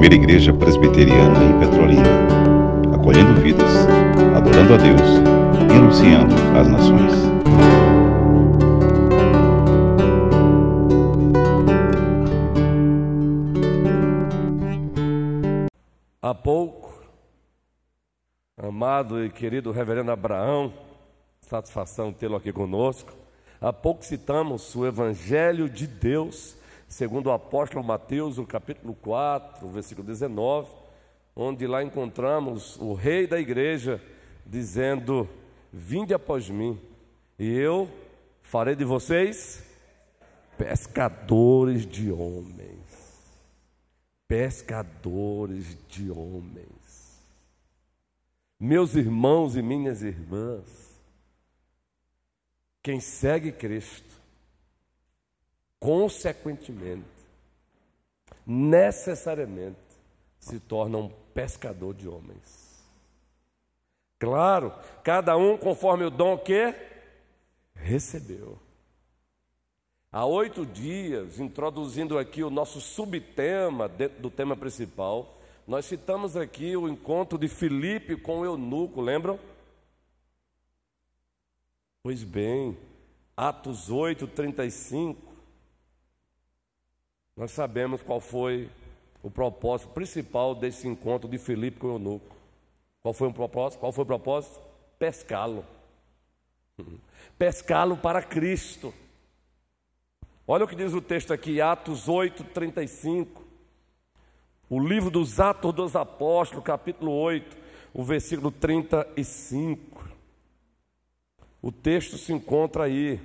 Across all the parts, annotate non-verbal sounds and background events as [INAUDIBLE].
primeira igreja presbiteriana em Petrolina, acolhendo vidas, adorando a Deus e anunciando às nações. Há pouco, amado e querido reverendo Abraão, satisfação tê-lo aqui conosco. Há pouco citamos o Evangelho de Deus, segundo o apóstolo Mateus, no capítulo 4, versículo 19, onde lá encontramos o rei da igreja dizendo: Vinde após mim, e eu farei de vocês pescadores de homens. Pescadores de homens. Meus irmãos e minhas irmãs, quem segue Cristo, consequentemente, necessariamente, se torna um pescador de homens. Claro, cada um conforme o dom que recebeu. Há oito dias, introduzindo aqui o nosso subtema dentro do tema principal, nós citamos aqui o encontro de Filipe com o eunuco, lembram? Pois bem, Atos 8, 35, nós sabemos qual foi o propósito principal desse encontro de Filipe com o eunuco. Qual foi o propósito? Qual foi o propósito? Pescá-lo. Pescá-lo para Cristo. Olha o que diz o texto aqui, Atos 8, 35. O livro dos Atos dos Apóstolos, capítulo 8, o versículo 35. O texto se encontra aí.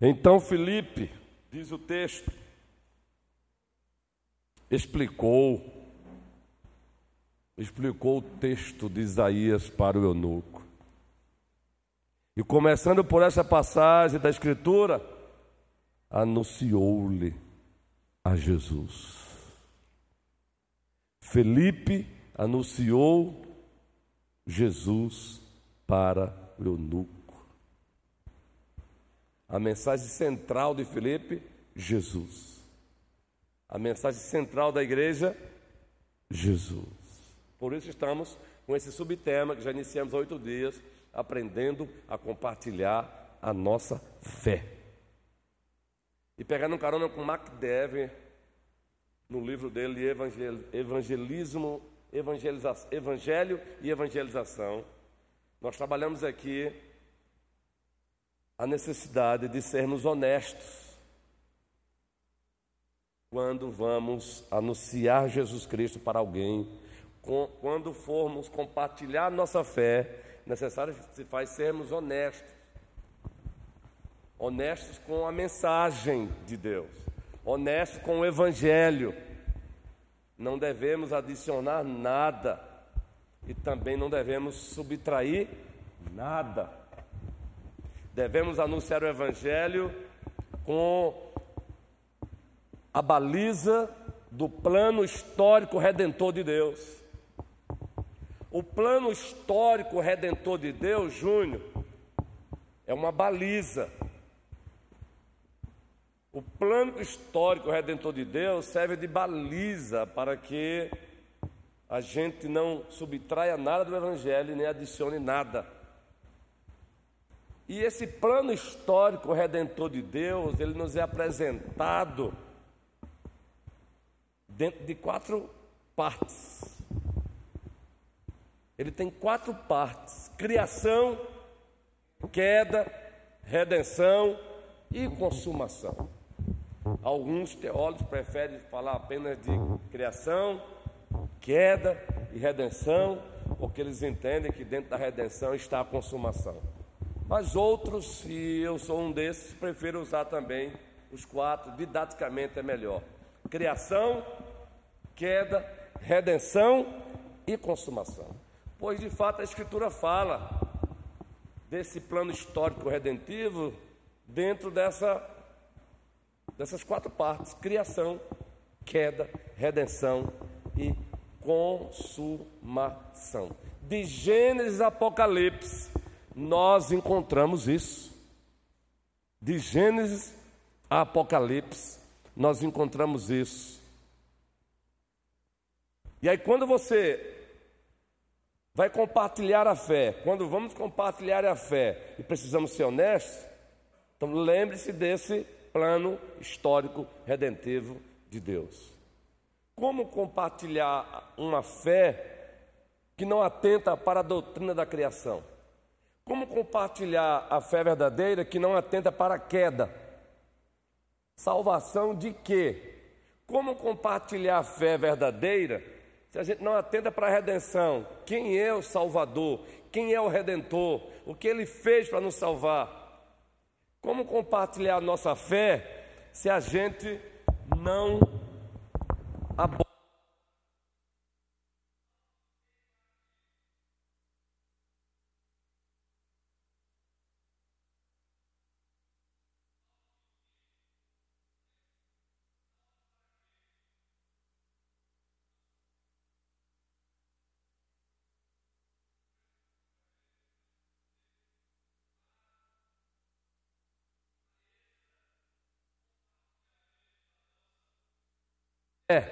Então Felipe, diz o texto, explicou, explicou o texto de Isaías para o eunuco. E começando por essa passagem da Escritura, anunciou-lhe a Jesus. Felipe anunciou Jesus para o eunuco. A mensagem central de Felipe, Jesus. A mensagem central da igreja, Jesus. Por isso estamos com esse subtema que já iniciamos há oito dias, aprendendo a compartilhar a nossa fé. E pegando um carona com Mac Dever, no livro dele Evangelismo, Evangeliza, Evangelho e Evangelização, nós trabalhamos aqui a necessidade de sermos honestos quando vamos anunciar Jesus Cristo para alguém, quando formos compartilhar nossa fé, necessário se faz sermos honestos. Honestos com a mensagem de Deus honesto com o Evangelho. Não devemos adicionar nada e também não devemos subtrair nada. Devemos anunciar o Evangelho com a baliza do plano histórico redentor de Deus. O plano histórico redentor de Deus, Júnior, é uma baliza o plano histórico redentor de Deus serve de baliza para que a gente não subtraia nada do Evangelho nem adicione nada. E esse plano histórico redentor de Deus, ele nos é apresentado dentro de quatro partes. Ele tem quatro partes: criação, queda, redenção e consumação. Alguns teólogos preferem falar apenas de criação, queda e redenção, porque eles entendem que dentro da redenção está a consumação. Mas outros, e eu sou um desses, prefiro usar também os quatro, didaticamente é melhor: criação, queda, redenção e consumação. Pois de fato a Escritura fala desse plano histórico redentivo dentro dessa dessas quatro partes: criação, queda, redenção e consumação. De Gênesis a Apocalipse, nós encontramos isso. De Gênesis a Apocalipse, nós encontramos isso. E aí, quando você vai compartilhar a fé, quando vamos compartilhar a fé e precisamos ser honestos, então lembre-se desse plano histórico redentivo de Deus. Como compartilhar uma fé que não atenta para a doutrina da criação? Como compartilhar a fé verdadeira que não atenta para a queda? Salvação de quê? Como compartilhar a fé verdadeira se a gente não atenta para a redenção? Quem é o Salvador? Quem é o Redentor? O que ele fez para nos salvar? Como compartilhar a nossa fé se a gente não aborda? É,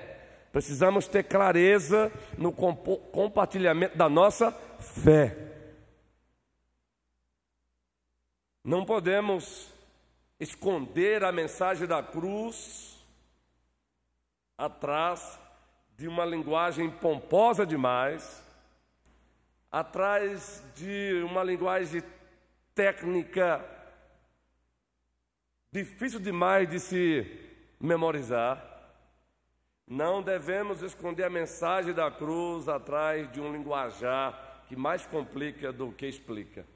precisamos ter clareza no compartilhamento da nossa fé. Não podemos esconder a mensagem da cruz atrás de uma linguagem pomposa demais, atrás de uma linguagem técnica difícil demais de se memorizar. Não devemos esconder a mensagem da cruz atrás de um linguajar que mais complica do que explica.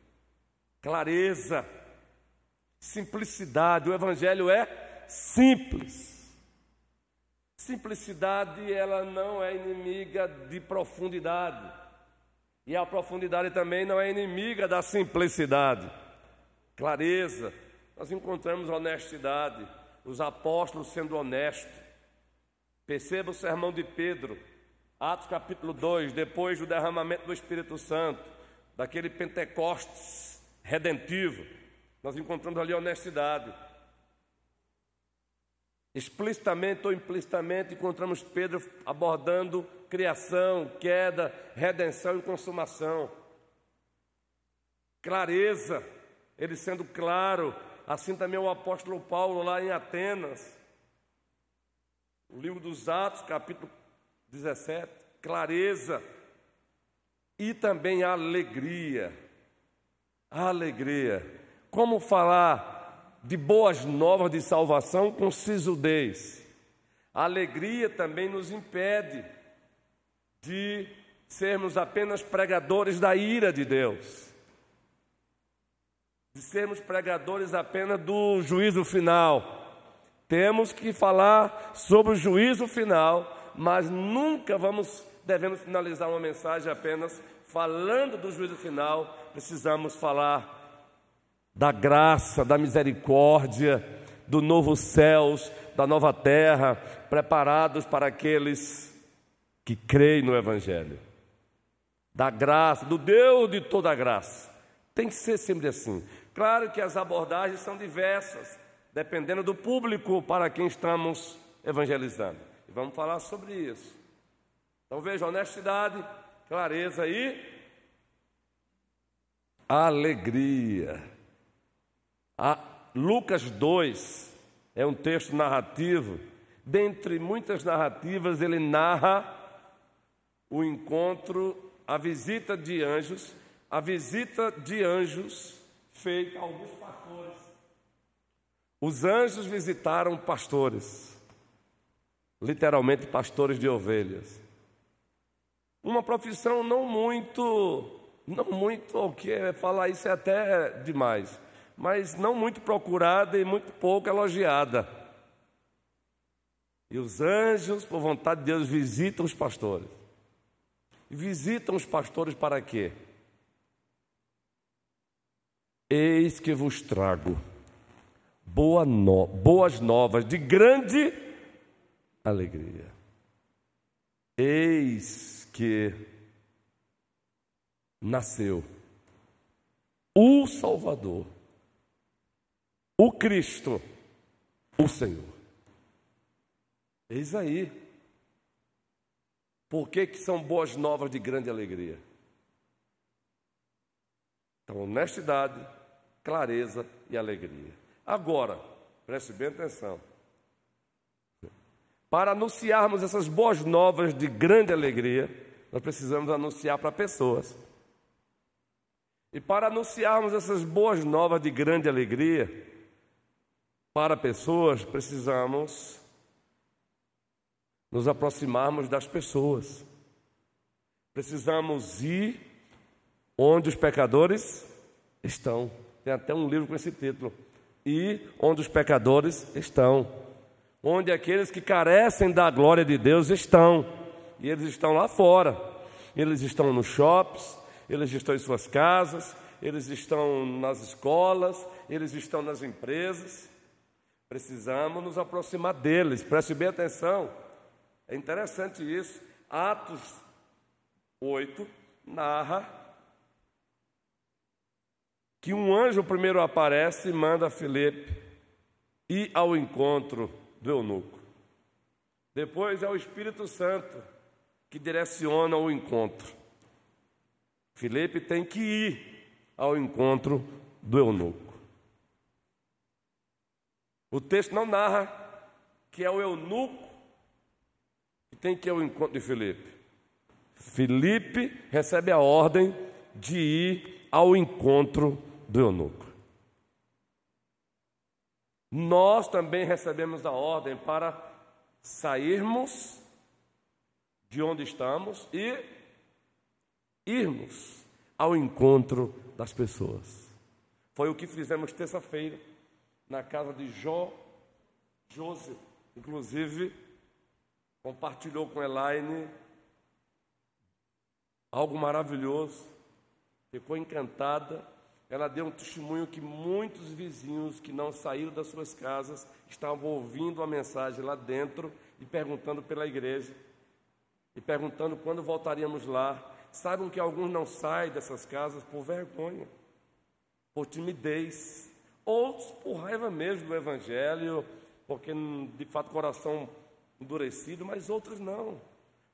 Clareza, simplicidade. O Evangelho é simples. Simplicidade, ela não é inimiga de profundidade. E a profundidade também não é inimiga da simplicidade. Clareza, nós encontramos honestidade, os apóstolos sendo honestos. Perceba o sermão de Pedro, Atos capítulo 2, depois do derramamento do Espírito Santo, daquele Pentecostes redentivo, nós encontramos ali honestidade. Explicitamente ou implicitamente encontramos Pedro abordando criação, queda, redenção e consumação. Clareza, ele sendo claro, assim também o apóstolo Paulo lá em Atenas o livro dos Atos, capítulo 17, clareza e também alegria. Alegria. Como falar de boas novas de salvação com sisudez? Alegria também nos impede de sermos apenas pregadores da ira de Deus, de sermos pregadores apenas do juízo final temos que falar sobre o juízo final, mas nunca vamos devemos finalizar uma mensagem apenas falando do juízo final, precisamos falar da graça, da misericórdia, do novo céus, da nova terra, preparados para aqueles que creem no Evangelho. Da graça, do Deus de toda graça. Tem que ser sempre assim. Claro que as abordagens são diversas dependendo do público para quem estamos evangelizando. E vamos falar sobre isso. Então veja, honestidade, clareza e alegria. A Lucas 2 é um texto narrativo. Dentre muitas narrativas, ele narra o encontro, a visita de anjos, a visita de anjos feita a alguns pastores os anjos visitaram pastores, literalmente pastores de ovelhas. Uma profissão não muito, não muito, o que é falar isso é até demais, mas não muito procurada e muito pouco elogiada. E os anjos, por vontade de Deus, visitam os pastores. Visitam os pastores para quê? Eis que vos trago boa no, boas novas de grande alegria. Eis que nasceu o Salvador, o Cristo, o Senhor. Eis aí. Por que, que são boas novas de grande alegria? Então, honestidade, clareza e alegria. Agora, preste bem atenção. Para anunciarmos essas boas novas de grande alegria, nós precisamos anunciar para pessoas. E para anunciarmos essas boas novas de grande alegria para pessoas, precisamos nos aproximarmos das pessoas. Precisamos ir onde os pecadores estão. Tem até um livro com esse título. E onde os pecadores estão. Onde aqueles que carecem da glória de Deus estão. E eles estão lá fora. Eles estão nos shops, eles estão em suas casas, eles estão nas escolas, eles estão nas empresas. Precisamos nos aproximar deles, preste bem atenção. É interessante isso. Atos 8 narra que um anjo primeiro aparece e manda Filipe ir ao encontro do eunuco. Depois é o Espírito Santo que direciona o encontro. Filipe tem que ir ao encontro do eunuco. O texto não narra que é o eunuco que tem que ir ao encontro de Filipe. Filipe recebe a ordem de ir ao encontro do eunuco. Nós também recebemos a ordem para sairmos de onde estamos e irmos ao encontro das pessoas. Foi o que fizemos terça-feira na casa de Jó, José, inclusive compartilhou com Elaine algo maravilhoso, ficou encantada. Ela deu um testemunho que muitos vizinhos que não saíram das suas casas estavam ouvindo a mensagem lá dentro e perguntando pela igreja e perguntando quando voltaríamos lá Saibam que alguns não saem dessas casas por vergonha, por timidez, outros por raiva mesmo do Evangelho, porque de fato coração endurecido, mas outros não.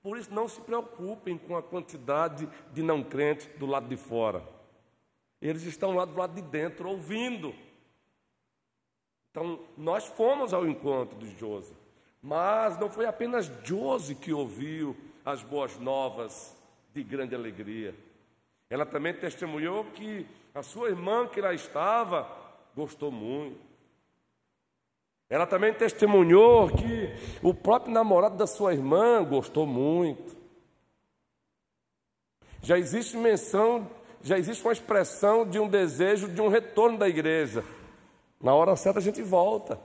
Por isso, não se preocupem com a quantidade de não crentes do lado de fora. Eles estão lá do lado de dentro, ouvindo. Então, nós fomos ao encontro de José, mas não foi apenas José que ouviu as boas novas de grande alegria. Ela também testemunhou que a sua irmã que lá estava gostou muito. Ela também testemunhou que o próprio namorado da sua irmã gostou muito. Já existe menção, já existe uma expressão de um desejo de um retorno da igreja. Na hora certa a gente volta.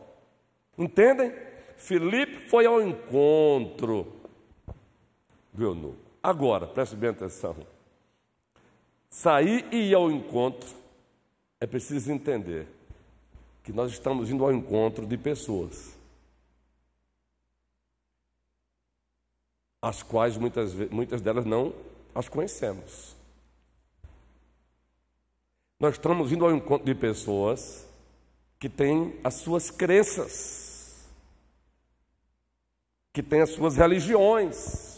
Entendem? Filipe foi ao encontro do eunuco. Agora, preste bem atenção. Sair e ir ao encontro é preciso entender que nós estamos indo ao encontro de pessoas, as quais muitas, muitas delas não as conhecemos. Nós estamos indo ao encontro de pessoas que têm as suas crenças, que têm as suas religiões,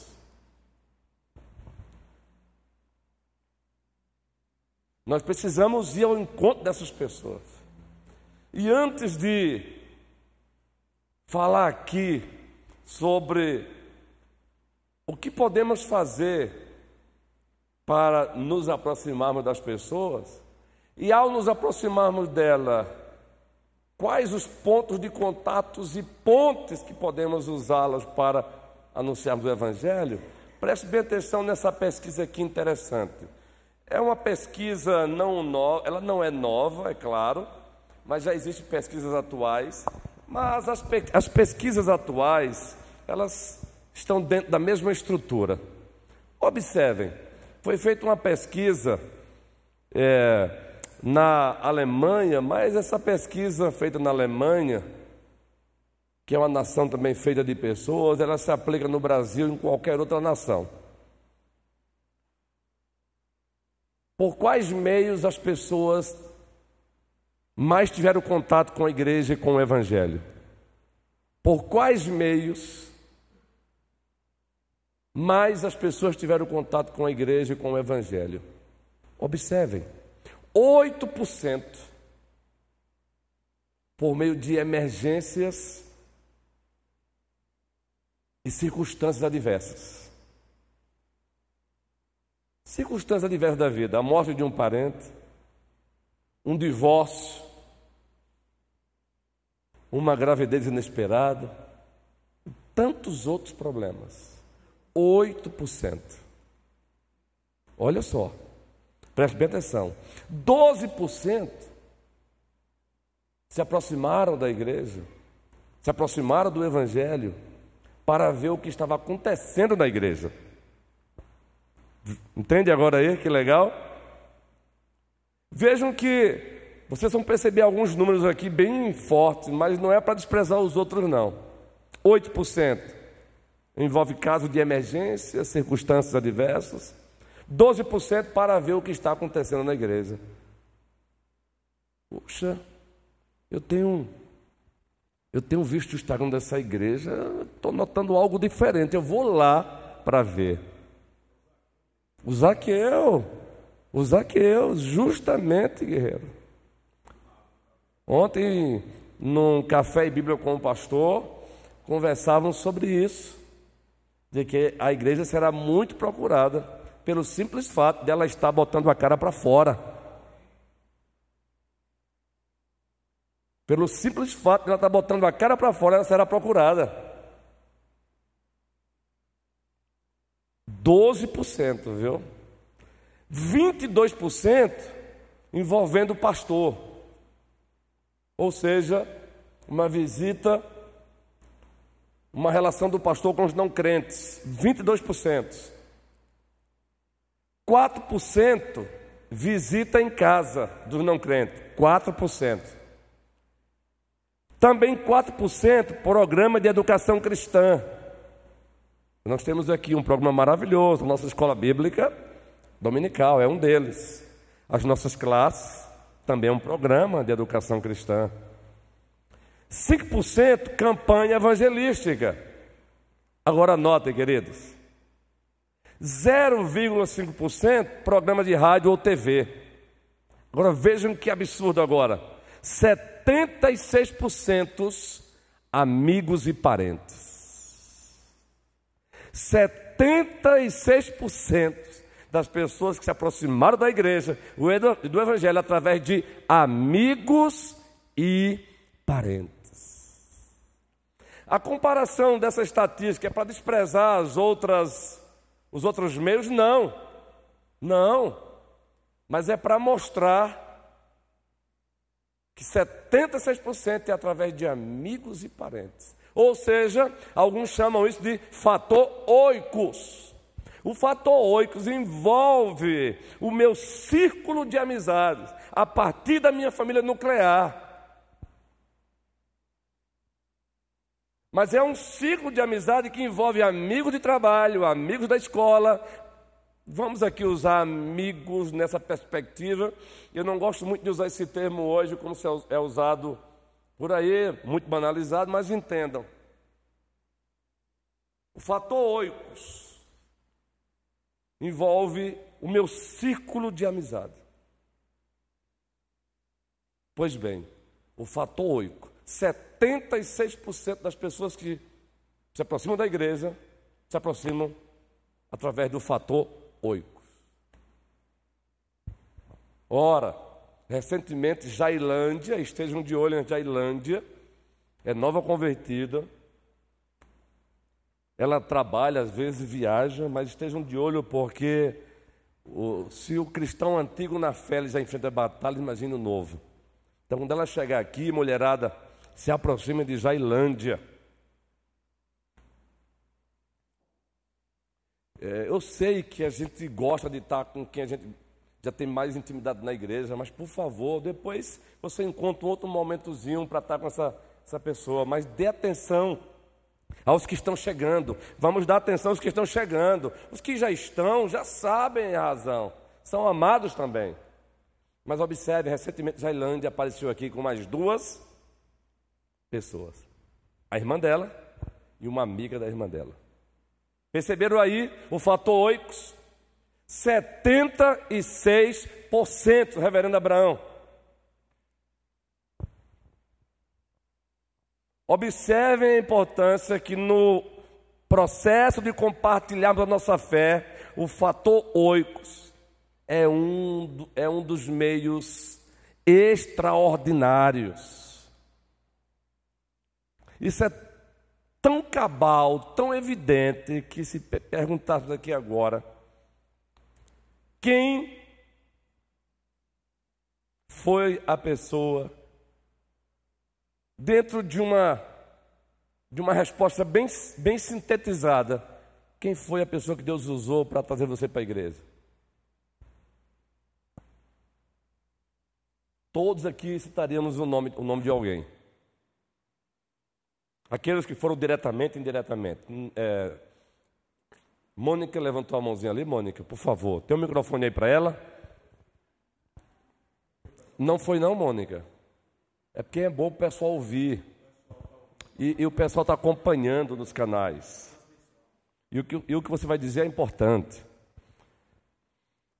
Nós precisamos ir ao encontro dessas pessoas. E antes de falar aqui sobre o que podemos fazer para nos aproximarmos das pessoas, e ao nos aproximarmos dela, quais os pontos de contatos e pontes que podemos usá-las para anunciarmos o Evangelho, preste bem atenção nessa pesquisa aqui interessante. É uma pesquisa não nova, ela não é nova, é claro, mas já existem pesquisas atuais. Mas as, pe as pesquisas atuais, elas estão dentro da mesma estrutura. Observem, foi feita uma pesquisa é, na Alemanha, mas essa pesquisa feita na Alemanha, que é uma nação também feita de pessoas, ela se aplica no Brasil e em qualquer outra nação. Por quais meios as pessoas mais tiveram contato com a igreja e com o evangelho? Por quais meios mais as pessoas tiveram contato com a igreja e com o evangelho? Observem, 8% por meio de emergências e circunstâncias adversas. Circunstâncias adversas da vida, a morte de um parente, um divórcio, uma gravidez inesperada, tantos outros problemas. 8%. Olha só, preste bem atenção. 12% se aproximaram da igreja, se aproximaram do Evangelho para ver o que estava acontecendo na igreja. Entende agora aí que legal? Vejam que vocês vão perceber alguns números aqui bem fortes, mas não é para desprezar os outros, não. 8% envolve caso de emergência, circunstâncias adversas. 12% para ver o que está acontecendo na igreja. Puxa, eu tenho eu tenho visto o Instagram dessa igreja, estou notando algo diferente. Eu vou lá para ver. O Zaqueu, o Zaqueu, justamente, guerreiro. Ontem, num café e Bíblia com o pastor, conversavam sobre isso, de que a igreja será muito procurada pelo simples fato dela estar botando a cara para fora. Pelo simples fato de ela estar botando a cara para fora, ela será procurada. 12%, viu? 22% envolvendo o pastor. Ou seja, uma visita, uma relação do pastor com os não crentes, 22%. 4% visita em casa dos não crentes, 4%. Também 4% programa de educação cristã. Nós temos aqui um programa maravilhoso, nossa escola bíblica dominical, é um deles. As nossas classes também é um programa de educação cristã. 5% campanha evangelística. Agora notem, queridos. 0,5% programa de rádio ou TV. Agora vejam que absurdo agora. 76% amigos e parentes. 76% das pessoas que se aproximaram da igreja, do evangelho, através de amigos e parentes. A comparação dessa estatística é para desprezar as outras, os outros meios? Não, não, mas é para mostrar que 76% é através de amigos e parentes. Ou seja, alguns chamam isso de fator oicos. O fator oicos envolve o meu círculo de amizades, a partir da minha família nuclear. Mas é um ciclo de amizade que envolve amigos de trabalho, amigos da escola. Vamos aqui usar amigos nessa perspectiva. Eu não gosto muito de usar esse termo hoje, como é usado por aí, muito banalizado, mas entendam. O fator oicos envolve o meu círculo de amizade. Pois bem, o fator oico, 76% das pessoas que se aproximam da igreja se aproximam através do fator oico. Ora, recentemente Jailândia, estejam de olho em Jailândia, é nova convertida, ela trabalha, às vezes viaja, mas estejam de olho porque o, se o cristão antigo na fé já enfrenta a batalha, imagine o novo. Então, quando ela chegar aqui, mulherada, se aproxima de Jailândia. É, eu sei que a gente gosta de estar com quem a gente já tem mais intimidade na igreja, mas por favor, depois você encontra outro momentozinho para estar com essa, essa pessoa, mas dê atenção aos que estão chegando. Vamos dar atenção aos que estão chegando. Os que já estão já sabem a razão, são amados também. Mas observe, recentemente Jailândia apareceu aqui com mais duas pessoas. A irmã dela e uma amiga da irmã dela. Perceberam aí o fator oicos? 76%, reverendo Abraão. Observem a importância que no processo de compartilharmos a nossa fé, o fator oicos é um, é um dos meios extraordinários. Isso é tão cabal, tão evidente, que se perguntasse aqui agora, quem foi a pessoa dentro de uma de uma resposta bem, bem sintetizada, quem foi a pessoa que Deus usou para trazer você para a igreja? Todos aqui citaríamos o nome, o nome de alguém. Aqueles que foram diretamente e indiretamente. Hum, é, Mônica levantou a mãozinha ali, Mônica, por favor. Tem um microfone aí para ela? Não foi não, Mônica. É porque é bom o pessoal ouvir. E, e o pessoal está acompanhando nos canais. E o, que, e o que você vai dizer é importante.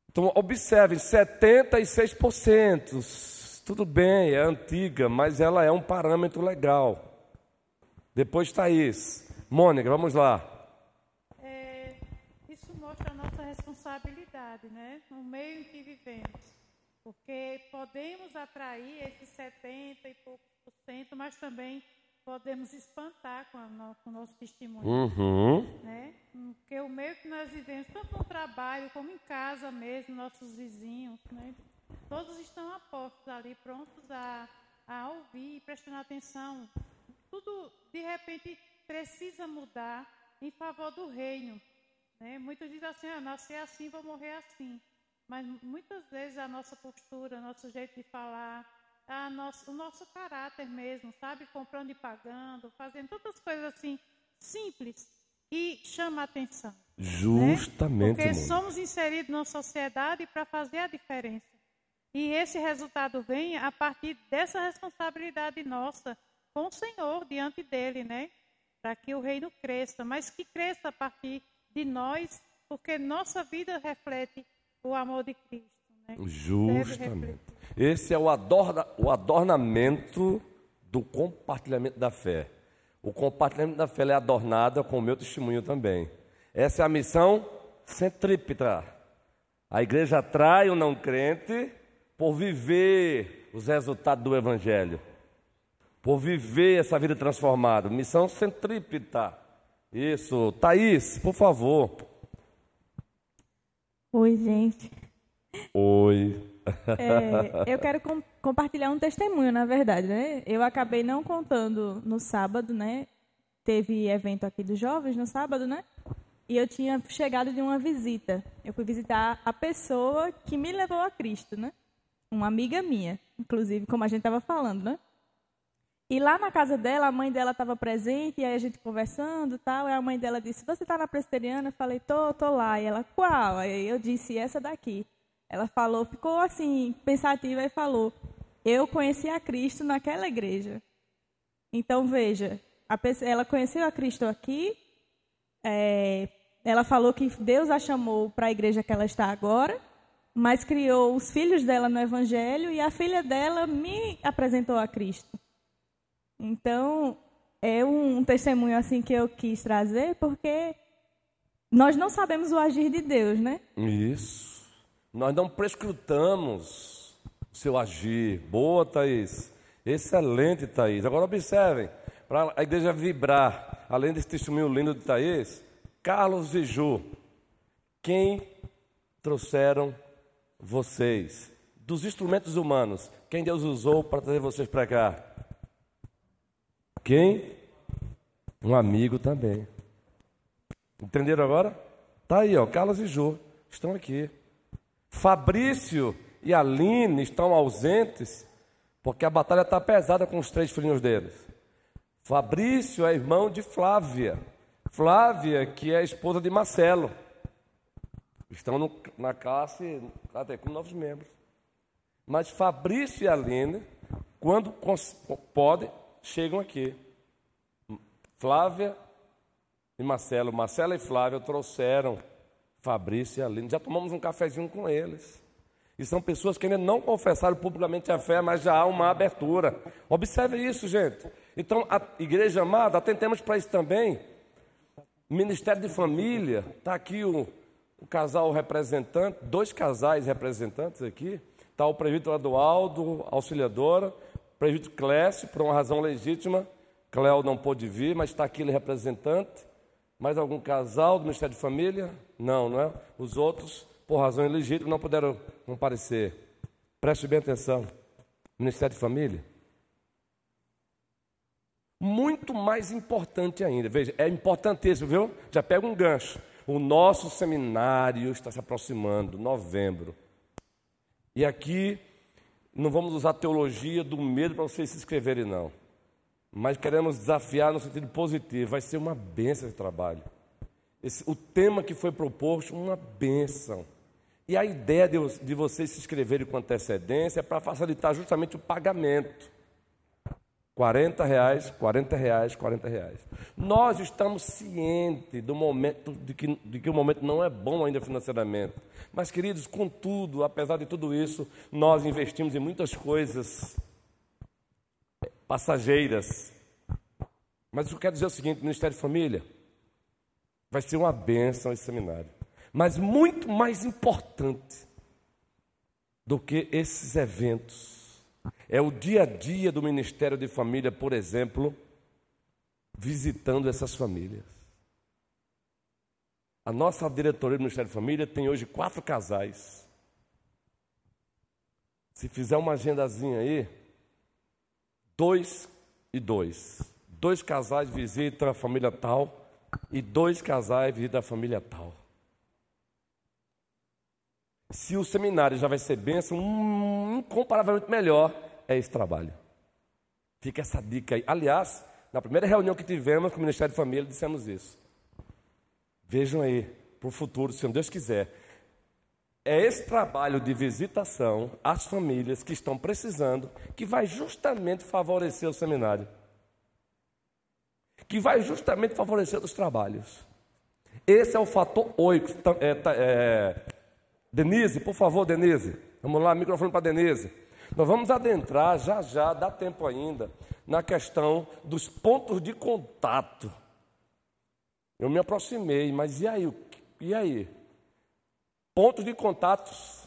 Então, observe, 76%. Tudo bem, é antiga, mas ela é um parâmetro legal. Depois, Thaís. Mônica, vamos lá. É, isso mostra a nossa responsabilidade, né? No meio em que vivemos. Porque podemos atrair esses 70 e poucos por cento, mas também podemos espantar com, no, com o nosso testemunho. Uhum. Né? Porque o meio que nós vivemos, tanto no trabalho como em casa mesmo, nossos vizinhos, né? todos estão a postos ali, prontos a, a ouvir, prestando atenção tudo de repente precisa mudar em favor do reino. Né? Muitos dizem assim: ah, nasci assim, vou morrer assim. Mas muitas vezes a nossa postura, nosso jeito de falar, a nosso, o nosso caráter mesmo, sabe? Comprando e pagando, fazendo tantas coisas assim simples e chama a atenção. Né? Justamente. Né? Porque somos inseridos numa sociedade para fazer a diferença. E esse resultado vem a partir dessa responsabilidade nossa com o Senhor diante dele, né? Para que o reino cresça, mas que cresça a partir de nós, porque nossa vida reflete o amor de Cristo. Né? Justamente. Esse é o, adorna, o adornamento do compartilhamento da fé. O compartilhamento da fé é adornado com o meu testemunho também. Essa é a missão centrípeta. A igreja atrai o não crente por viver os resultados do Evangelho por viver essa vida transformada. Missão centrípeta. Isso. Thaís, por favor. Oi, gente. Oi. É, eu quero com, compartilhar um testemunho, na verdade, né? Eu acabei não contando no sábado, né? Teve evento aqui dos jovens no sábado, né? E eu tinha chegado de uma visita. Eu fui visitar a pessoa que me levou a Cristo, né? Uma amiga minha, inclusive, como a gente estava falando, né? E lá na casa dela, a mãe dela estava presente, e aí a gente conversando tal, e a mãe dela disse, você está na presbiteriana? Eu falei, tô, tô lá. E ela, qual? Aí eu disse, essa daqui. Ela falou, ficou assim, pensativa e falou, eu conheci a Cristo naquela igreja. Então, veja, pessoa, ela conheceu a Cristo aqui, é, ela falou que Deus a chamou para a igreja que ela está agora, mas criou os filhos dela no Evangelho, e a filha dela me apresentou a Cristo. Então, é um testemunho assim que eu quis trazer, porque nós não sabemos o agir de Deus, né? Isso. Nós não prescrutamos o seu agir. Boa, Thaís. Excelente, Thaís. Agora observem, para a igreja vibrar, além desse testemunho lindo de Thaís, Carlos e Ju, quem trouxeram vocês? Dos instrumentos humanos, quem Deus usou para trazer vocês para cá? Quem? Um amigo também. Entenderam agora? Tá aí, ó, Carlos e Jô estão aqui. Fabrício e Aline estão ausentes porque a batalha está pesada com os três filhinhos deles. Fabrício é irmão de Flávia. Flávia, que é esposa de Marcelo. Estão no, na classe, até com novos membros. Mas Fabrício e Aline, quando podem, chegam aqui. Flávia e Marcelo, Marcelo e Flávia trouxeram Fabrício e Aline. Já tomamos um cafezinho com eles. E são pessoas que ainda não confessaram publicamente a fé, mas já há uma abertura. Observe isso, gente. Então, a igreja amada, atentemos para isso também. Ministério de Família, está aqui o, o casal representante, dois casais representantes aqui. Está o presbítero Adualdo, auxiliadora, presbítero Clécio, por uma razão legítima. Cléo não pôde vir, mas está aqui ele representante. Mais algum casal do Ministério de Família? Não, não é? Os outros, por razão ilegítima, não puderam comparecer. Preste bem atenção. Ministério de Família. Muito mais importante ainda, veja, é importantíssimo, viu? Já pega um gancho. O nosso seminário está se aproximando, novembro. E aqui não vamos usar teologia do medo para vocês se inscreverem, não. Mas queremos desafiar no sentido positivo. Vai ser uma benção esse trabalho. Esse, o tema que foi proposto, uma benção. E a ideia de, de vocês se inscreverem com antecedência é para facilitar justamente o pagamento. 40 reais, 40 reais, 40 reais. Nós estamos cientes do momento, de que, de que o momento não é bom ainda financeiramente. Mas, queridos, contudo, apesar de tudo isso, nós investimos em muitas coisas passageiras. Mas eu quero dizer o seguinte: Ministério de Família vai ser uma bênção esse seminário. Mas muito mais importante do que esses eventos é o dia a dia do Ministério de Família, por exemplo, visitando essas famílias. A nossa diretoria do Ministério de Família tem hoje quatro casais. Se fizer uma agendazinha aí, dois e dois. Dois casais visitam a família tal e dois casais visitam a família tal. Se o seminário já vai ser bênção, um, incomparavelmente melhor é esse trabalho. Fica essa dica aí. Aliás, na primeira reunião que tivemos com o Ministério de Família, dissemos isso. Vejam aí, para o futuro, se Deus quiser. É esse trabalho de visitação às famílias que estão precisando que vai justamente favorecer o seminário. Que vai justamente favorecer os trabalhos. Esse é o fator 8. É, tá, é, Denise, por favor, Denise. Vamos lá, microfone para Denise. Nós vamos adentrar já já, dá tempo ainda, na questão dos pontos de contato. Eu me aproximei, mas e aí? E aí? pontos de contatos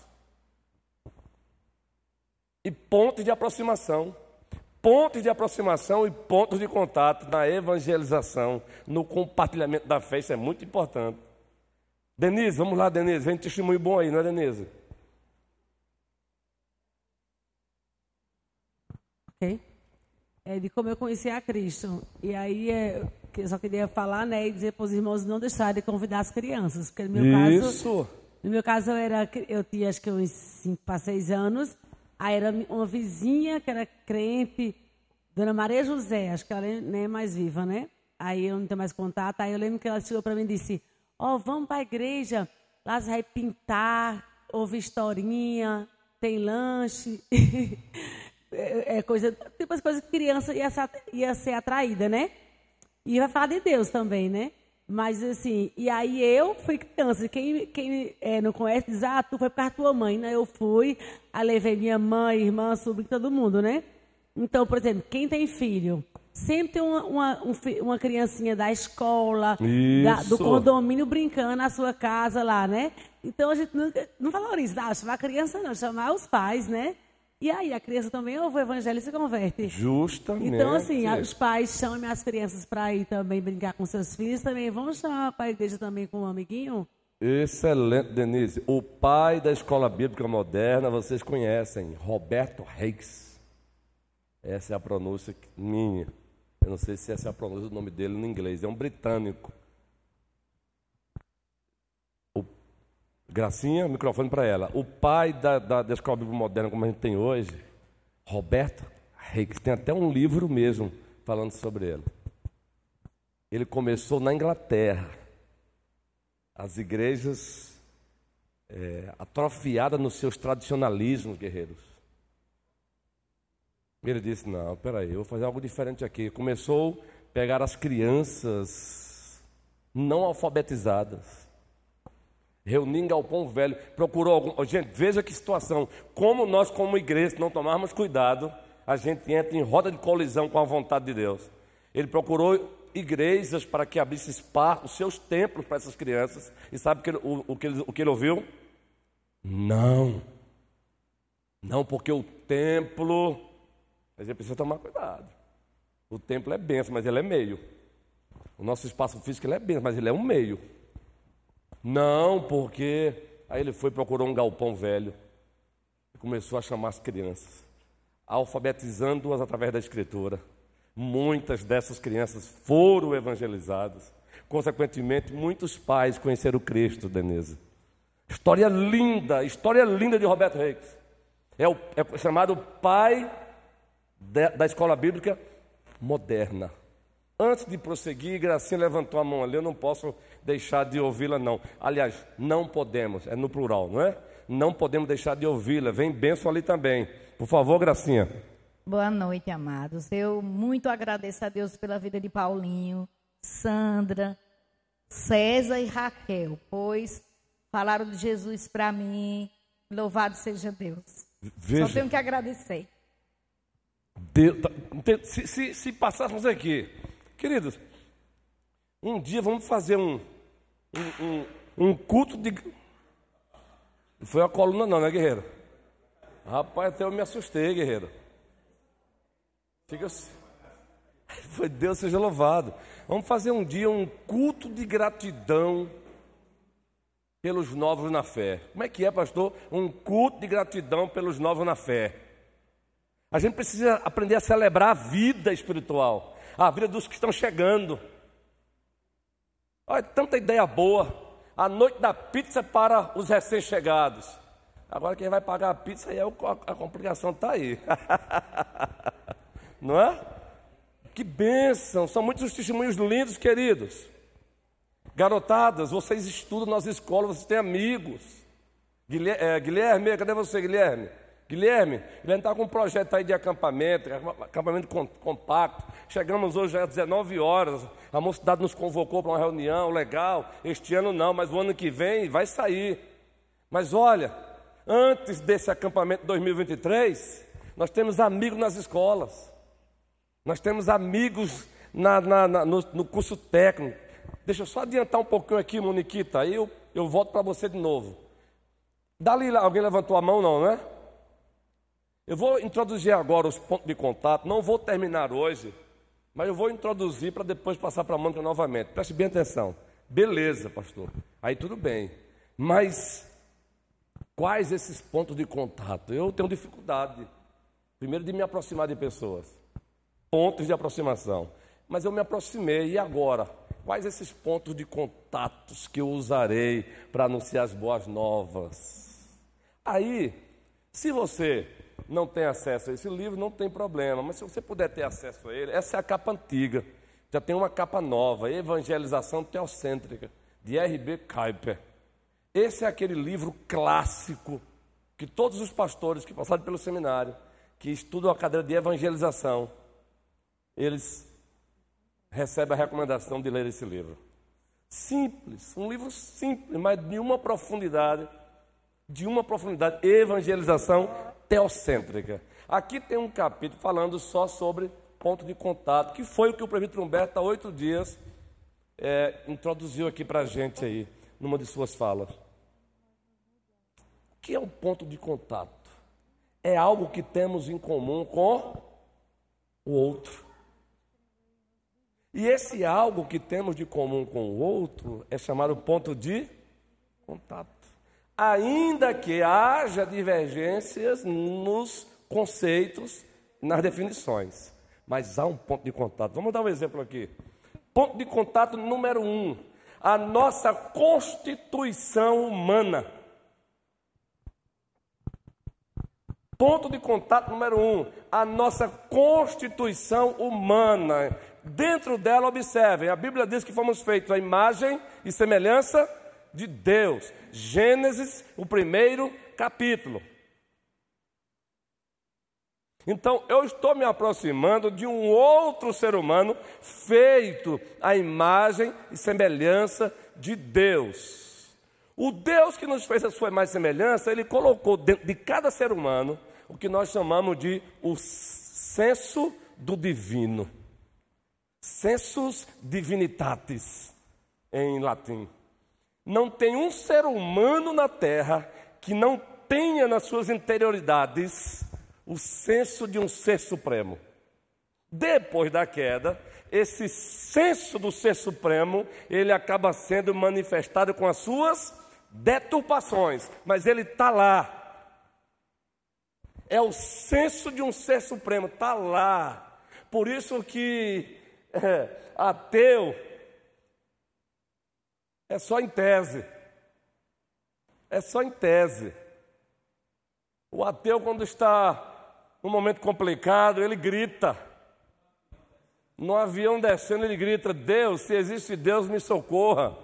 e pontos de aproximação. Pontos de aproximação e pontos de contato na evangelização, no compartilhamento da fé, isso é muito importante. Denise, vamos lá, Denise, vem testemunho bom aí, não é, Denise? Ok. É de como eu conheci a Cristo. E aí é, eu só queria falar, né, e dizer para os irmãos não deixarem de convidar as crianças, porque no meu Isso. caso no meu caso, eu, era, eu tinha acho que uns 5 para 6 anos. Aí era uma vizinha que era crente, Dona Maria José, acho que ela nem é mais viva, né? Aí eu não tenho mais contato. Aí eu lembro que ela chegou para mim e disse: Ó, oh, vamos para a igreja, lá vai pintar, ouvir historinha, tem lanche. [LAUGHS] é, é, coisa, tipo as coisas que criança ia, ia ser atraída, né? E vai falar de Deus também, né? Mas assim, e aí eu fui criança. Quem, quem é, não conhece diz, ah, tu foi da tua mãe, né? Eu fui, aí levei minha mãe, irmã, sobrinho, todo mundo, né? Então, por exemplo, quem tem filho, sempre tem uma, uma, uma criancinha da escola, da, do condomínio brincando na sua casa lá, né? Então a gente não, não valoriza, ah, chamar a criança não, chamar os pais, né? E aí, a criança também ouve o evangelho e se converte. Justamente. Então, assim, os pais chamam as crianças para ir também brincar com seus filhos, também vamos chamar para a igreja também com um amiguinho? Excelente, Denise. O pai da escola bíblica moderna, vocês conhecem, Roberto Reis. Essa é a pronúncia minha. Eu não sei se essa é a pronúncia do nome dele no inglês. É um britânico. Gracinha, microfone para ela. O pai da, da, da escola bíblica moderna, como a gente tem hoje, Roberto Reis, tem até um livro mesmo falando sobre ele. Ele começou na Inglaterra. As igrejas é, atrofiadas nos seus tradicionalismos guerreiros. Ele disse: Não, peraí, eu vou fazer algo diferente aqui. Começou a pegar as crianças não alfabetizadas, reunir em galpão velho, procurou algum. Gente, veja que situação. Como nós, como igreja, não tomarmos cuidado, a gente entra em roda de colisão com a vontade de Deus. Ele procurou igrejas para que abrisse espaço, os seus templos para essas crianças. E sabe que, o, o, que ele, o que ele ouviu? Não. Não, porque o templo. A gente precisa tomar cuidado. O templo é benção, mas ele é meio. O nosso espaço físico ele é benção, mas ele é um meio. Não, porque. Aí ele foi procurou um galpão velho e começou a chamar as crianças, alfabetizando-as através da escritura. Muitas dessas crianças foram evangelizadas. Consequentemente, muitos pais conheceram Cristo, Denise. História linda, história linda de Roberto Reis. É, o, é chamado pai da escola bíblica moderna. Antes de prosseguir, Gracinha levantou a mão ali, eu não posso deixar de ouvi-la, não. Aliás, não podemos, é no plural, não é? Não podemos deixar de ouvi-la. Vem bênção ali também. Por favor, Gracinha. Boa noite, amados. Eu muito agradeço a Deus pela vida de Paulinho, Sandra, César e Raquel, pois falaram de Jesus para mim. Louvado seja Deus. Veja. Só tenho que agradecer. Deus, tá, se, se, se passássemos aqui, queridos, um dia vamos fazer um, um, um, um culto de. Não foi a coluna, não, né, guerreiro? Rapaz, até eu me assustei, guerreiro. Fica assim. [LAUGHS] Foi Deus seja louvado. Vamos fazer um dia um culto de gratidão pelos novos na fé. Como é que é, pastor? Um culto de gratidão pelos novos na fé. A gente precisa aprender a celebrar a vida espiritual, a vida dos que estão chegando. Olha, tanta ideia boa. A noite da pizza para os recém-chegados. Agora quem vai pagar a pizza aí é a complicação está aí. [LAUGHS] Não é? Que bênção! São muitos testemunhos lindos, queridos. Garotadas, vocês estudam nas escolas, vocês têm amigos. É, Guilherme, cadê você, Guilherme? Guilherme, ele está com um projeto aí de acampamento, acampamento compacto. Chegamos hoje às 19 horas, a mocidade nos convocou para uma reunião legal. Este ano não, mas o ano que vem vai sair. Mas olha, antes desse acampamento 2023, nós temos amigos nas escolas. Nós temos amigos na, na, na, no, no, curso técnico. Deixa eu só adiantar um pouquinho aqui, Moniquita, aí eu, eu volto para você de novo. Dali, alguém levantou a mão, não, né? Eu vou introduzir agora os pontos de contato, não vou terminar hoje, mas eu vou introduzir para depois passar para a Mônica novamente. Preste bem atenção. Beleza, pastor. Aí tudo bem. Mas quais esses pontos de contato? Eu tenho dificuldade, primeiro, de me aproximar de pessoas pontos de aproximação. Mas eu me aproximei, e agora? Quais esses pontos de contatos que eu usarei para anunciar as boas novas? Aí, se você não tem acesso a esse livro, não tem problema, mas se você puder ter acesso a ele, essa é a capa antiga. Já tem uma capa nova, Evangelização Teocêntrica, de R.B. Kuyper. Esse é aquele livro clássico que todos os pastores que passaram pelo seminário, que estudam a cadeira de evangelização, eles recebem a recomendação de ler esse livro. Simples, um livro simples, mas de uma profundidade, de uma profundidade, evangelização teocêntrica. Aqui tem um capítulo falando só sobre ponto de contato, que foi o que o prefeito Humberto, há oito dias, é, introduziu aqui para a gente aí, numa de suas falas. O que é um ponto de contato? É algo que temos em comum com o outro. E esse algo que temos de comum com o outro é chamado ponto de contato. Ainda que haja divergências nos conceitos, nas definições, mas há um ponto de contato. Vamos dar um exemplo aqui. Ponto de contato número um: a nossa constituição humana. Ponto de contato número um: a nossa constituição humana. Dentro dela, observem, a Bíblia diz que fomos feitos a imagem e semelhança de Deus. Gênesis, o primeiro capítulo. Então, eu estou me aproximando de um outro ser humano feito à imagem e semelhança de Deus. O Deus que nos fez a sua imagem e semelhança, ele colocou dentro de cada ser humano o que nós chamamos de o senso do divino. Sensus divinitatis, em latim. Não tem um ser humano na terra que não tenha nas suas interioridades o senso de um ser supremo. Depois da queda, esse senso do ser supremo, ele acaba sendo manifestado com as suas deturpações, mas ele está lá. É o senso de um ser supremo, está lá. Por isso que [LAUGHS] é, ateu é só em tese. É só em tese. O ateu, quando está num momento complicado, ele grita. No avião descendo, ele grita: Deus, se existe Deus, me socorra.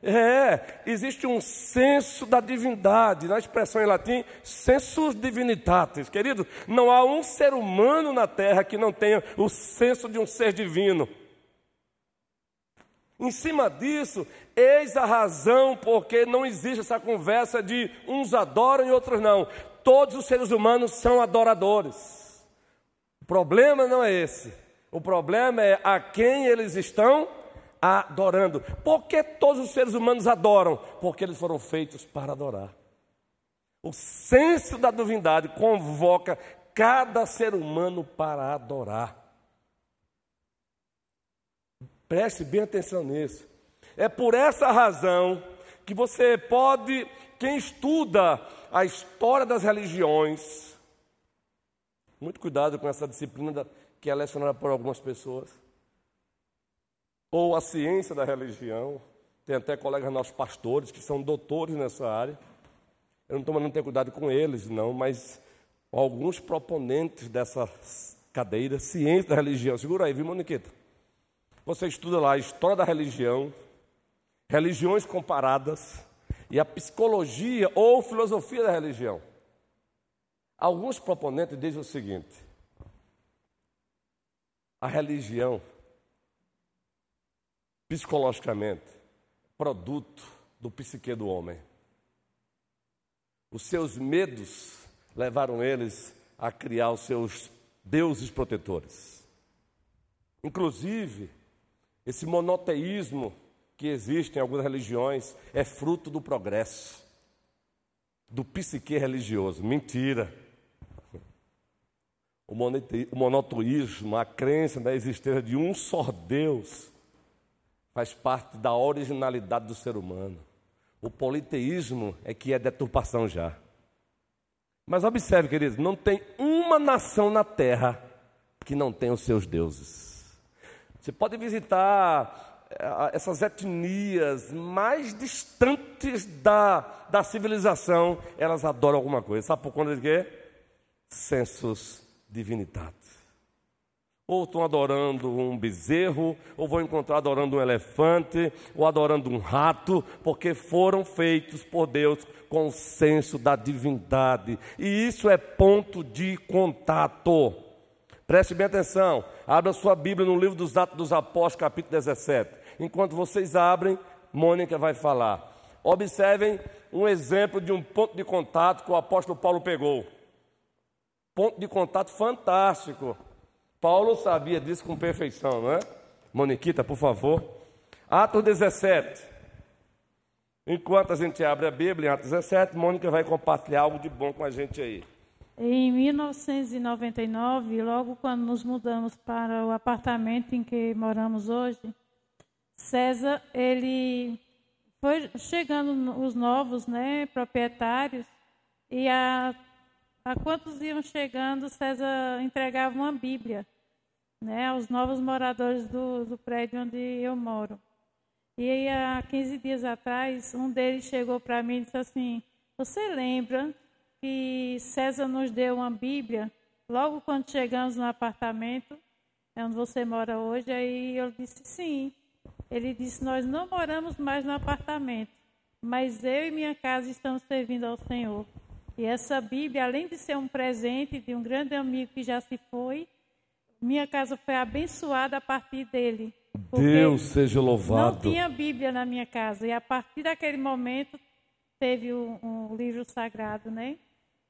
É, existe um senso da divindade, na expressão em latim, sensus divinitatis. Querido, não há um ser humano na terra que não tenha o senso de um ser divino. Em cima disso, eis a razão porque não existe essa conversa de uns adoram e outros não. Todos os seres humanos são adoradores. O problema não é esse. O problema é a quem eles estão adorando. Por que todos os seres humanos adoram? Porque eles foram feitos para adorar. O senso da divindade convoca cada ser humano para adorar. Preste bem atenção nisso. É por essa razão que você pode, quem estuda a história das religiões, muito cuidado com essa disciplina que é lecionada por algumas pessoas ou a ciência da religião. Tem até colegas nossos pastores que são doutores nessa área. Eu não estou mandando ter cuidado com eles, não, mas alguns proponentes dessa cadeira, ciência da religião. Segura aí, viu, Moniquita? Você estuda lá a história da religião, religiões comparadas e a psicologia ou filosofia da religião. Alguns proponentes dizem o seguinte: a religião psicologicamente, produto do psique do homem. Os seus medos levaram eles a criar os seus deuses protetores. Inclusive, esse monoteísmo que existe em algumas religiões é fruto do progresso, do psique religioso. Mentira. O monoteísmo, a crença na existência de um só Deus, faz parte da originalidade do ser humano. O politeísmo é que é deturpação já. Mas observe, queridos, não tem uma nação na terra que não tenha os seus deuses. Você pode visitar eh, essas etnias mais distantes da, da civilização, elas adoram alguma coisa. Sabe por conta de quê? Sensus divinitatis ou estão adorando um bezerro, ou vão encontrar adorando um elefante, ou adorando um rato, porque foram feitos por Deus com o senso da divindade. E isso é ponto de contato. Preste bem atenção, abra sua Bíblia no livro dos Atos dos Apóstolos, capítulo 17. Enquanto vocês abrem, Mônica vai falar. Observem um exemplo de um ponto de contato que o apóstolo Paulo pegou. Ponto de contato fantástico. Paulo sabia disso com perfeição, não é? Moniquita, por favor. Atos 17. Enquanto a gente abre a Bíblia, em Atos 17, Mônica vai compartilhar algo de bom com a gente aí. Em 1999, logo quando nos mudamos para o apartamento em que moramos hoje, César, ele foi chegando os novos, né, proprietários, e a a quantos iam chegando, César entregava uma Bíblia né, aos novos moradores do, do prédio onde eu moro. E aí, há 15 dias atrás, um deles chegou para mim e disse assim: Você lembra que César nos deu uma Bíblia logo quando chegamos no apartamento, é onde você mora hoje? Aí eu disse: Sim. Ele disse: Nós não moramos mais no apartamento, mas eu e minha casa estamos servindo ao Senhor. E essa Bíblia, além de ser um presente de um grande amigo que já se foi, minha casa foi abençoada a partir dele. Deus seja louvado. Não tinha Bíblia na minha casa. E a partir daquele momento teve um, um livro sagrado, né?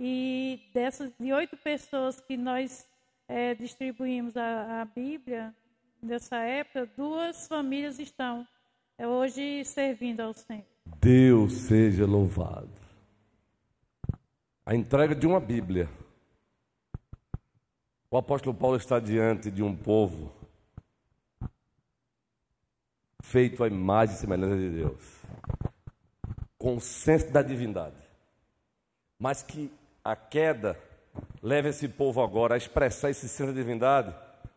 E dessas de oito pessoas que nós é, distribuímos a, a, Bíblia nessa época, duas famílias estão é, hoje servindo ao Senhor. Deus seja louvado. A entrega de uma Bíblia. O apóstolo Paulo está diante de um povo feito à imagem e semelhança de Deus, com o senso da divindade, mas que a queda leva esse povo agora a expressar esse senso da divindade,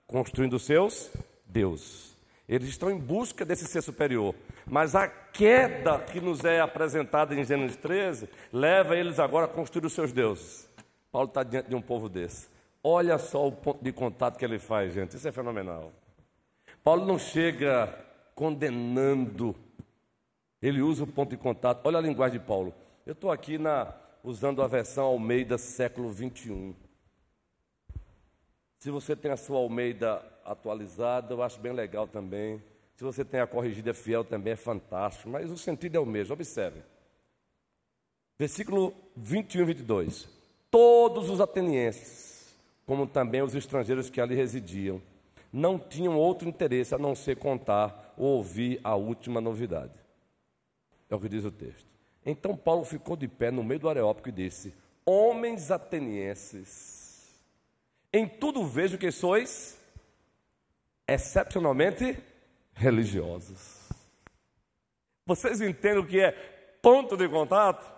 construindo seus deuses. Eles estão em busca desse ser superior, mas a queda que nos é apresentada em Gênesis 13 leva eles agora a construir os seus deuses. Paulo está diante de um povo desse. Olha só o ponto de contato que ele faz, gente. Isso é fenomenal. Paulo não chega condenando. Ele usa o ponto de contato. Olha a linguagem de Paulo. Eu estou aqui na, usando a versão Almeida século 21. Se você tem a sua Almeida atualizada, eu acho bem legal também. Se você tem a corrigida fiel, também é fantástico. Mas o sentido é o mesmo. Observe. Versículo 21 e 22. Todos os atenienses, como também os estrangeiros que ali residiam, não tinham outro interesse a não ser contar ou ouvir a última novidade. É o que diz o texto. Então Paulo ficou de pé no meio do areópago e disse: Homens atenienses, em tudo vejo que sois excepcionalmente religiosos. Vocês entendem o que é ponto de contato?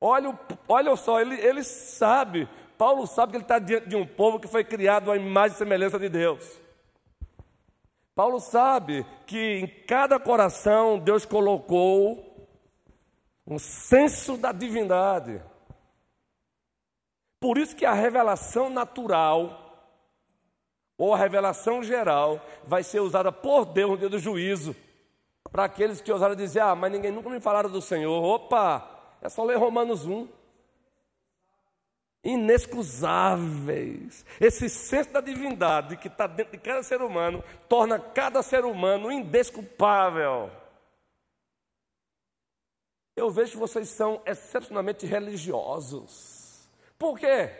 Olha, olha só, ele, ele sabe Paulo sabe que ele está diante de um povo que foi criado à imagem e semelhança de Deus. Paulo sabe que em cada coração Deus colocou um senso da divindade. Por isso que a revelação natural, ou a revelação geral, vai ser usada por Deus no dia do juízo. Para aqueles que ousaram dizer, ah, mas ninguém nunca me falaram do Senhor. Opa, é só ler Romanos 1 inexcusáveis. Esse senso da divindade que está dentro de cada ser humano torna cada ser humano indesculpável. Eu vejo que vocês são excepcionalmente religiosos. Por quê?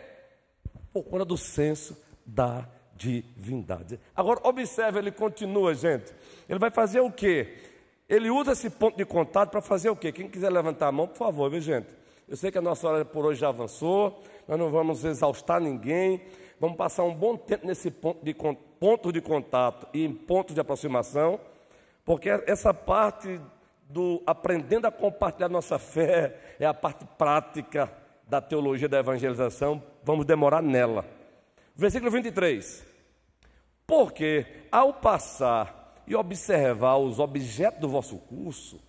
Por conta do senso da divindade. Agora, observe, ele continua, gente. Ele vai fazer o quê? Ele usa esse ponto de contato para fazer o quê? Quem quiser levantar a mão, por favor, viu, gente? Eu sei que a nossa hora por hoje já avançou nós não vamos exaustar ninguém, vamos passar um bom tempo nesse ponto de, ponto de contato e em ponto de aproximação, porque essa parte do aprendendo a compartilhar nossa fé é a parte prática da teologia da evangelização, vamos demorar nela. Versículo 23. Porque ao passar e observar os objetos do vosso curso,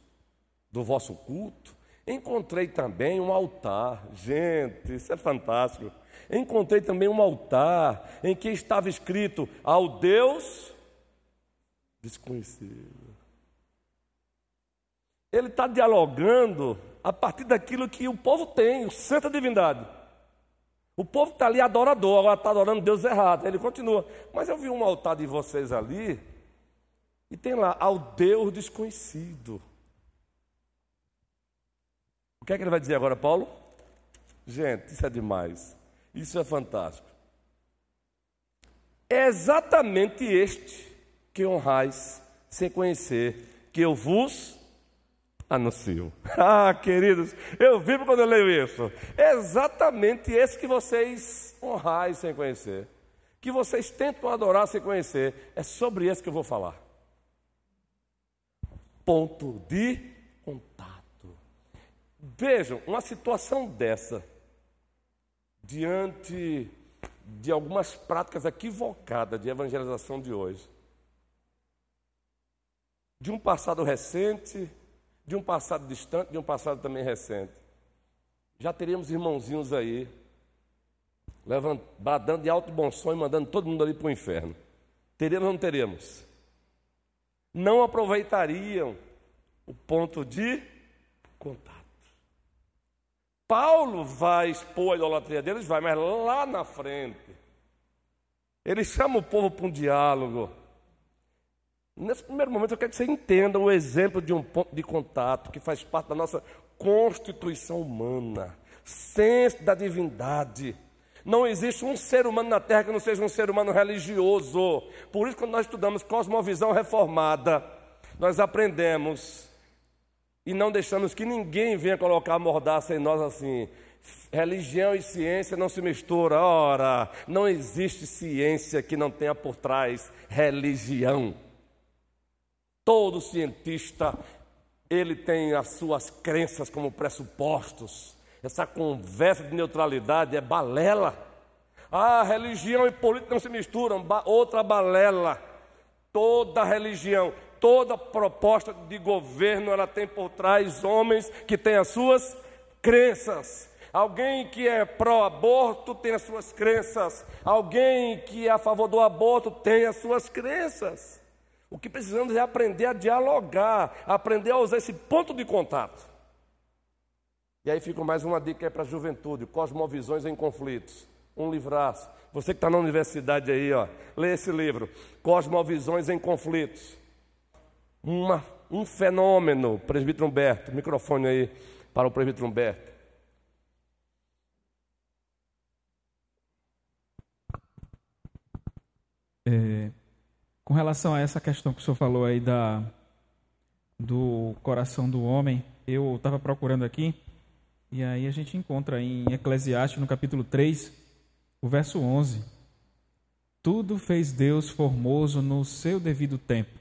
do vosso culto, Encontrei também um altar, gente, isso é fantástico. Encontrei também um altar em que estava escrito ao Deus desconhecido. Ele está dialogando a partir daquilo que o povo tem, o centro da divindade. O povo está ali adorador, agora está adorando Deus errado. Ele continua, mas eu vi um altar de vocês ali, e tem lá, ao Deus desconhecido. O que é que ele vai dizer agora, Paulo? Gente, isso é demais. Isso é fantástico. É exatamente este que honrais sem conhecer, que eu vos anuncio. [LAUGHS] Ah, queridos, eu vivo quando eu leio isso. É exatamente esse que vocês honrais sem conhecer, que vocês tentam adorar sem conhecer. É sobre esse que eu vou falar. Ponto de Vejam, uma situação dessa, diante de algumas práticas equivocadas de evangelização de hoje, de um passado recente, de um passado distante, de um passado também recente, já teríamos irmãozinhos aí, badando de alto bom som e mandando todo mundo ali para o inferno. Teríamos ou não teríamos? Não aproveitariam o ponto de contato. Paulo vai expor a idolatria deles, vai, mas lá na frente, ele chama o povo para um diálogo. Nesse primeiro momento, eu quero que você entenda o exemplo de um ponto de contato que faz parte da nossa constituição humana, senso da divindade. Não existe um ser humano na Terra que não seja um ser humano religioso. Por isso, quando nós estudamos cosmovisão reformada, nós aprendemos e não deixamos que ninguém venha colocar a mordaça em nós assim. Religião e ciência não se misturam. Ora, não existe ciência que não tenha por trás religião. Todo cientista, ele tem as suas crenças como pressupostos. Essa conversa de neutralidade é balela. Ah, religião e política não se misturam. Ba outra balela. Toda religião, toda proposta de governo, ela tem por trás homens que têm as suas crenças. Alguém que é pró-aborto tem as suas crenças. Alguém que é a favor do aborto tem as suas crenças. O que precisamos é aprender a dialogar, aprender a usar esse ponto de contato. E aí fica mais uma dica para a juventude: Cosmovisões em Conflitos. Um livraço. Você que está na universidade aí, ó, lê esse livro, Cosmovisões em Conflitos. Uma, um fenômeno, presbítero Humberto, microfone aí para o presbítero Humberto. É, com relação a essa questão que o senhor falou aí da, do coração do homem, eu estava procurando aqui, e aí a gente encontra em Eclesiastes, no capítulo 3, o verso 11. Tudo fez Deus formoso no seu devido tempo.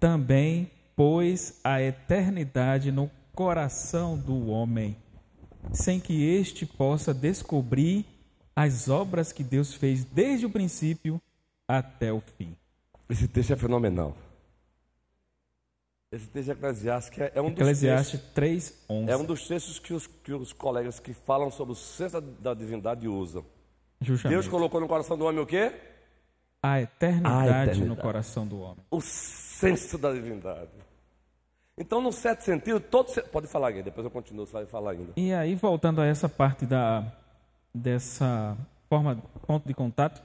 Também pôs a eternidade no coração do homem, sem que este possa descobrir as obras que Deus fez desde o princípio até o fim. Esse texto é fenomenal. Esse texto de Eclesiastes é, é um Eclesiastes dos textos, 3, 11. É um dos textos que os, que os colegas que falam sobre o senso da divindade usam. Justamente. Deus colocou no coração do homem o quê? A eternidade, a eternidade, no coração do homem. O senso da divindade. Então, num certo sentido, todo pode falar aqui, depois eu continuo, você vai falar ainda. E aí, voltando a essa parte da dessa forma ponto de contato,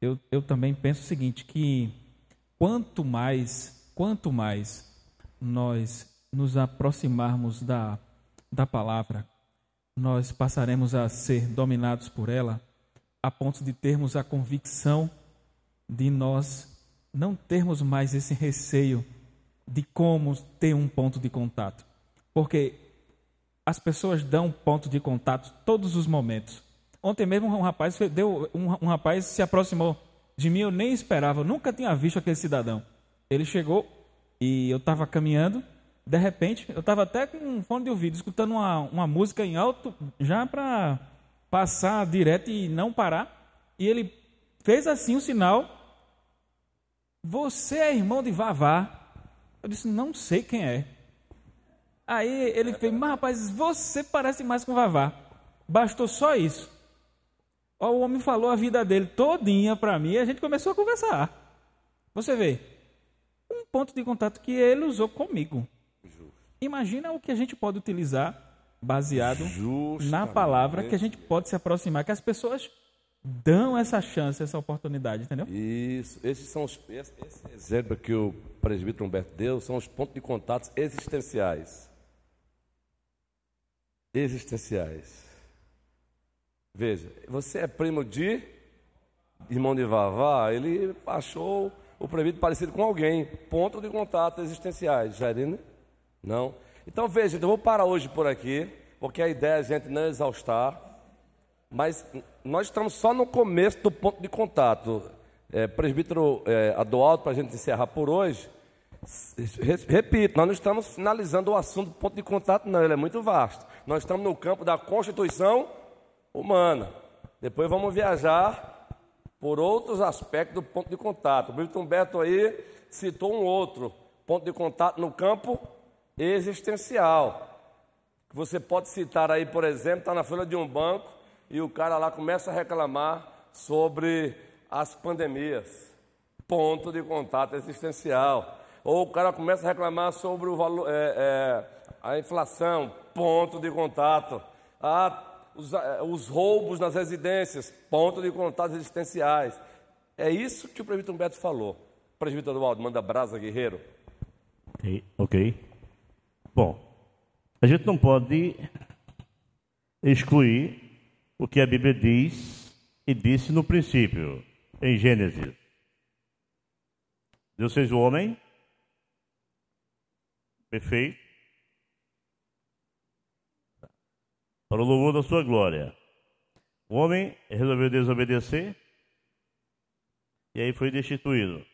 eu, eu também penso o seguinte, que quanto mais, quanto mais nós nos aproximarmos da, da palavra, nós passaremos a ser dominados por ela, a ponto de termos a convicção de nós não termos mais esse receio de como ter um ponto de contato. Porque as pessoas dão ponto de contato todos os momentos. Ontem mesmo um rapaz deu um, um rapaz se aproximou de mim, eu nem esperava, eu nunca tinha visto aquele cidadão. Ele chegou e eu estava caminhando, de repente, eu estava até com um fone de ouvido, escutando uma, uma música em alto, já para passar direto e não parar. E ele fez assim o um sinal: Você é irmão de Vavá? Eu disse: Não sei quem é. Aí ele fez: Mas rapaz, você parece mais com Vavá. Bastou só isso. O homem falou a vida dele todinha para mim e a gente começou a conversar. Você vê, um ponto de contato que ele usou comigo. Justo. Imagina o que a gente pode utilizar baseado Justamente. na palavra que a gente pode se aproximar, que as pessoas dão essa chance, essa oportunidade, entendeu? Isso. Esses são os esse, esse exemplo que o presbítero Humberto deu são os pontos de contato existenciais. Existenciais. Veja, você é primo de irmão de Vavá, ele achou o proibido parecido com alguém. Ponto de contato existenciais. Jarina? Não. Então veja, eu vou parar hoje por aqui, porque a ideia é a gente não exaustar. Mas nós estamos só no começo do ponto de contato. É, presbítero é, para a gente encerrar por hoje. Repito, nós não estamos finalizando o assunto do ponto de contato, não, ele é muito vasto. Nós estamos no campo da Constituição humana. Depois vamos viajar por outros aspectos do ponto de contato. O Milton Humberto aí citou um outro ponto de contato no campo existencial. Você pode citar aí, por exemplo, está na fila de um banco e o cara lá começa a reclamar sobre as pandemias. Ponto de contato existencial. Ou o cara começa a reclamar sobre o valor, é, é, a inflação. Ponto de contato. Ah, os, eh, os roubos nas residências, ponto de contatos existenciais. É isso que o presbítero Humberto falou. Presbítero Eduardo, manda brasa, guerreiro. Ok. Bom, a gente não pode excluir o que a Bíblia diz e disse no princípio, em Gênesis. Deus fez o homem perfeito para o louvor da sua glória. O homem resolveu desobedecer e aí foi destituído.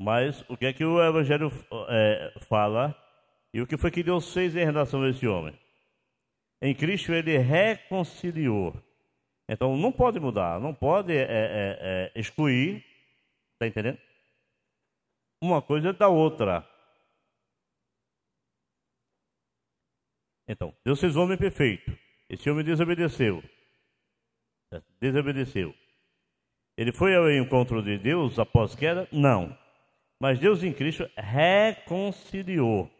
Mas o que é que o Evangelho é, fala e o que foi que Deus fez em relação a esse homem? Em Cristo ele reconciliou. Então não pode mudar, não pode é, é, é excluir, está entendendo? Uma coisa da outra. Então, Deus fez o homem perfeito. Esse homem desobedeceu. Desobedeceu. Ele foi ao encontro de Deus após queda? Não. Mas Deus em Cristo reconciliou.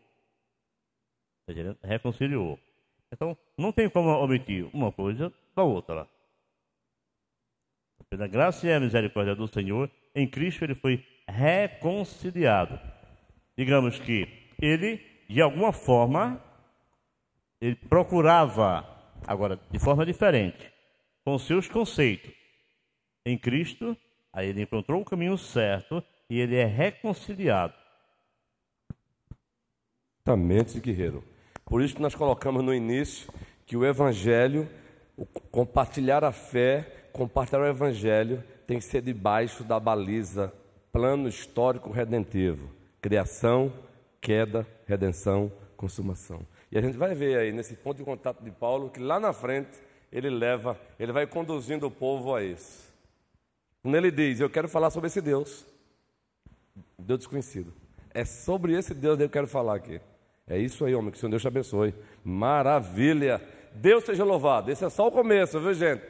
Tá reconciliou. Então, não tem como omitir uma coisa da outra. Pela graça e a misericórdia do Senhor, em Cristo ele foi reconciliado. Digamos que ele, de alguma forma, ele procurava, agora de forma diferente, com seus conceitos. Em Cristo, aí ele encontrou o caminho certo e ele é reconciliado. Exatamente, guerreiro. Por isso que nós colocamos no início que o Evangelho, o compartilhar a fé, compartilhar o Evangelho, tem que ser debaixo da baliza plano histórico redentivo: criação, queda, redenção, consumação. E a gente vai ver aí nesse ponto de contato de Paulo que lá na frente ele leva, ele vai conduzindo o povo a isso. Quando ele diz, eu quero falar sobre esse Deus, Deus desconhecido. É sobre esse Deus que eu quero falar aqui. É isso aí, homem, que o Senhor Deus te abençoe. Maravilha. Deus seja louvado. Esse é só o começo, viu, gente?